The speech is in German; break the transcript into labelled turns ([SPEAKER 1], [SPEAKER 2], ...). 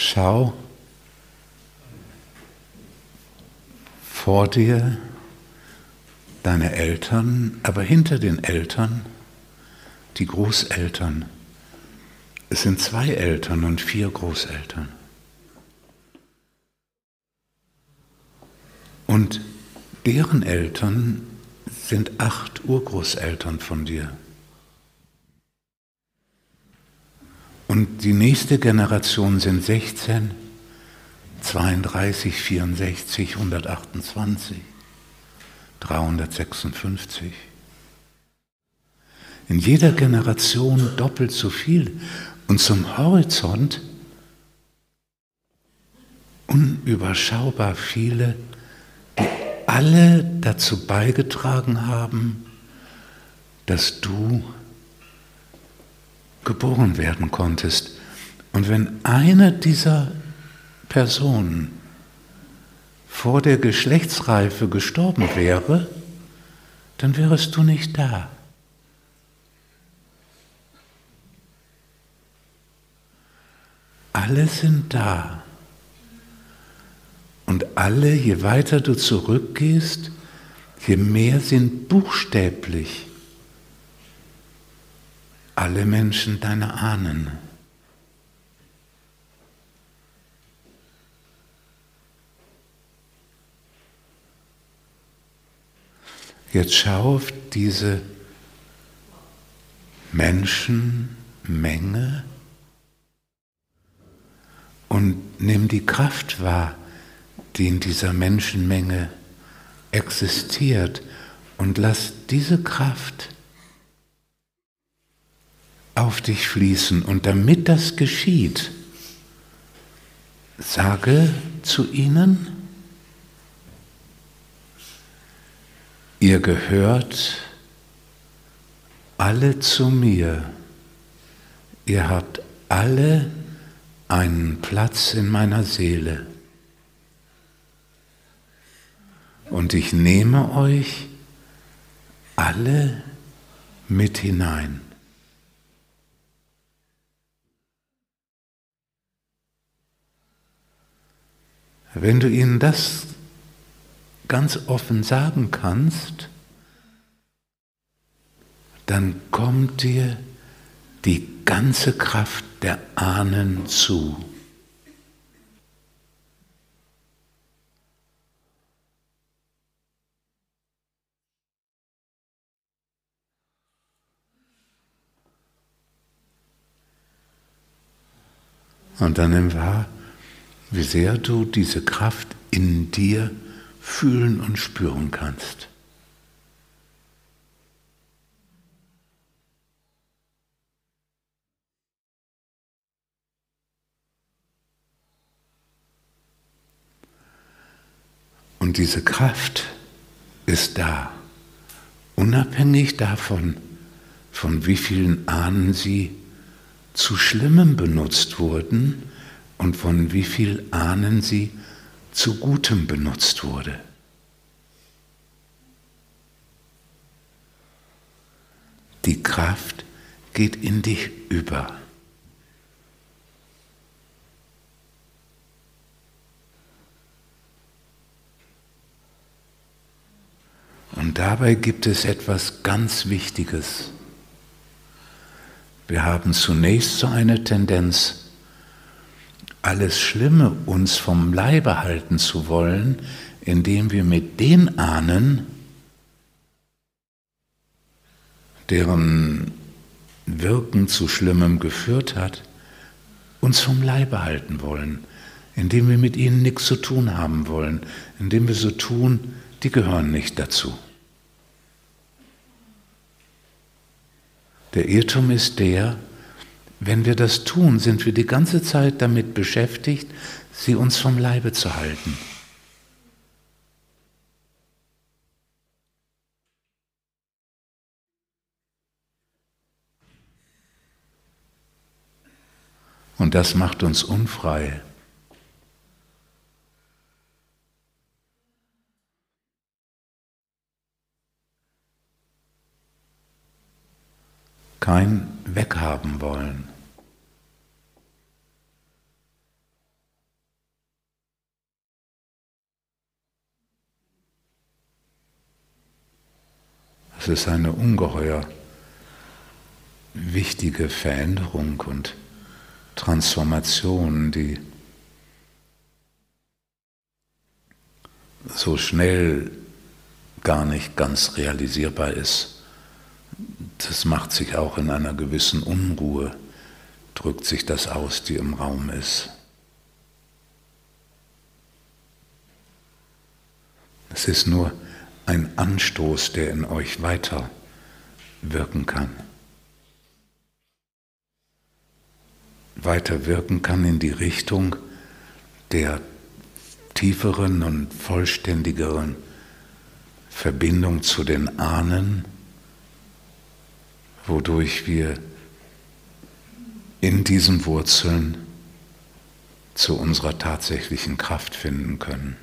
[SPEAKER 1] Schau vor dir deine Eltern, aber hinter den Eltern die Großeltern. Es sind zwei Eltern und vier Großeltern. Und deren Eltern sind acht Urgroßeltern von dir. Und die nächste Generation sind 16, 32, 64, 128, 356. In jeder Generation doppelt so viel. Und zum Horizont unüberschaubar viele, die alle dazu beigetragen haben, dass du geboren werden konntest. Und wenn eine dieser Personen vor der Geschlechtsreife gestorben wäre, dann wärest du nicht da. Alle sind da. Und alle, je weiter du zurückgehst, je mehr sind buchstäblich alle Menschen deine Ahnen. Jetzt schau auf diese Menschenmenge und nimm die Kraft wahr, die in dieser Menschenmenge existiert und lass diese Kraft auf dich fließen. Und damit das geschieht, sage zu ihnen, ihr gehört alle zu mir, ihr habt alle einen Platz in meiner Seele. Und ich nehme euch alle mit hinein. Wenn du ihnen das ganz offen sagen kannst, dann kommt dir die ganze Kraft der Ahnen zu. Und dann nimm wahr, wie sehr du diese Kraft in dir fühlen und spüren kannst. Und diese Kraft ist da, unabhängig davon, von wie vielen Ahnen sie zu Schlimmem benutzt wurden und von wie viel Ahnen sie zu Gutem benutzt wurde. Die Kraft geht in dich über. Und dabei gibt es etwas ganz Wichtiges. Wir haben zunächst so eine Tendenz, alles Schlimme uns vom Leibe halten zu wollen, indem wir mit den Ahnen, deren Wirken zu Schlimmem geführt hat, uns vom Leibe halten wollen, indem wir mit ihnen nichts zu tun haben wollen, indem wir so tun, die gehören nicht dazu. Der Irrtum ist der, wenn wir das tun, sind wir die ganze Zeit damit beschäftigt, sie uns vom Leibe zu halten. Und das macht uns unfrei. kein Weghaben wollen. Es ist eine ungeheuer wichtige Veränderung und Transformation, die so schnell gar nicht ganz realisierbar ist. Das macht sich auch in einer gewissen Unruhe, drückt sich das aus, die im Raum ist. Es ist nur ein Anstoß, der in euch weiter wirken kann. Weiter wirken kann in die Richtung der tieferen und vollständigeren Verbindung zu den Ahnen, wodurch wir in diesen Wurzeln zu unserer tatsächlichen Kraft finden können.